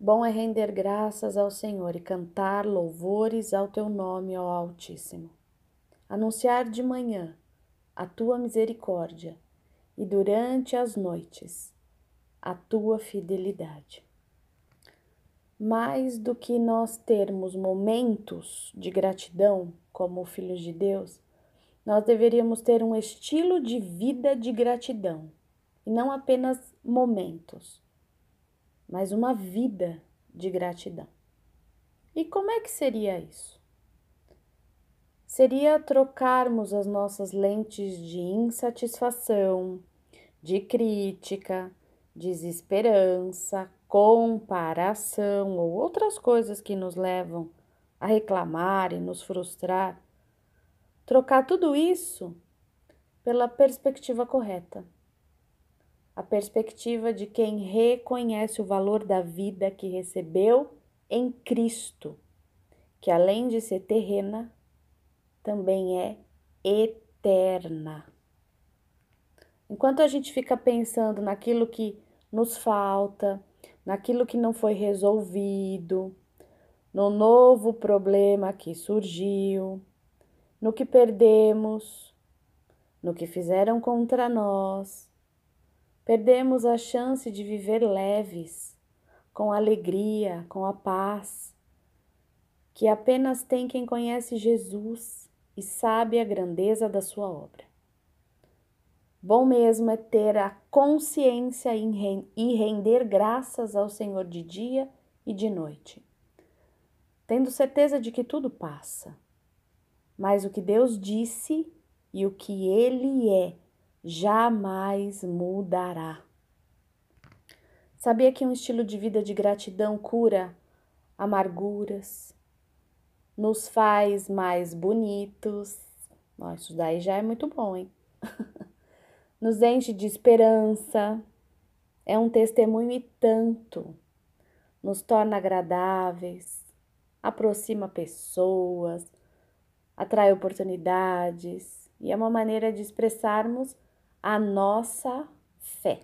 Bom é render graças ao Senhor e cantar louvores ao teu nome, ó Altíssimo. Anunciar de manhã a tua misericórdia e durante as noites a tua fidelidade. Mais do que nós termos momentos de gratidão como filhos de Deus, nós deveríamos ter um estilo de vida de gratidão e não apenas momentos, mas uma vida de gratidão. E como é que seria isso? Seria trocarmos as nossas lentes de insatisfação, de crítica, desesperança, comparação ou outras coisas que nos levam a reclamar e nos frustrar, trocar tudo isso pela perspectiva correta. A perspectiva de quem reconhece o valor da vida que recebeu em Cristo, que além de ser terrena, também é eterna. Enquanto a gente fica pensando naquilo que nos falta, naquilo que não foi resolvido, no novo problema que surgiu, no que perdemos, no que fizeram contra nós. Perdemos a chance de viver leves, com alegria, com a paz, que apenas tem quem conhece Jesus e sabe a grandeza da sua obra. Bom mesmo é ter a consciência e render graças ao Senhor de dia e de noite, tendo certeza de que tudo passa, mas o que Deus disse e o que Ele é jamais mudará. Sabia que um estilo de vida de gratidão cura amarguras, nos faz mais bonitos? Nossa, isso daí já é muito bom, hein? nos enche de esperança, é um testemunho e tanto, nos torna agradáveis, aproxima pessoas, atrai oportunidades e é uma maneira de expressarmos a nossa fé.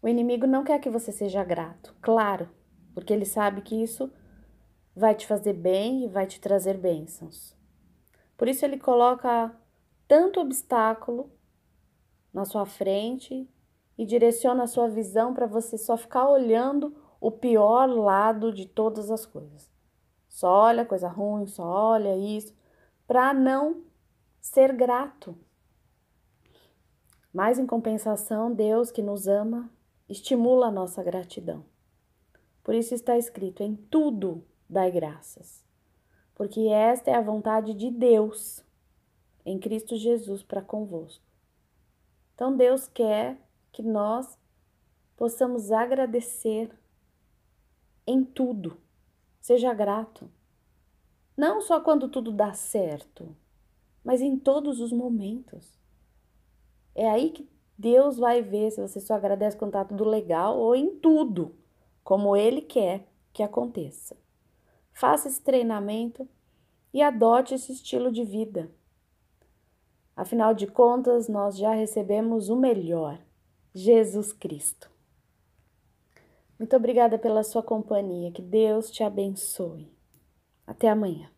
O inimigo não quer que você seja grato, claro, porque ele sabe que isso vai te fazer bem e vai te trazer bênçãos. Por isso ele coloca tanto obstáculo na sua frente e direciona a sua visão para você só ficar olhando o pior lado de todas as coisas. Só olha coisa ruim, só olha isso, para não ser grato. Mas em compensação, Deus que nos ama estimula a nossa gratidão. Por isso está escrito: em tudo dai graças, porque esta é a vontade de Deus em Cristo Jesus para convosco. Então Deus quer que nós possamos agradecer em tudo. Seja grato. Não só quando tudo dá certo, mas em todos os momentos. É aí que Deus vai ver se você só agradece quando tá tudo legal ou em tudo, como Ele quer que aconteça. Faça esse treinamento e adote esse estilo de vida. Afinal de contas, nós já recebemos o melhor, Jesus Cristo. Muito obrigada pela sua companhia, que Deus te abençoe. Até amanhã.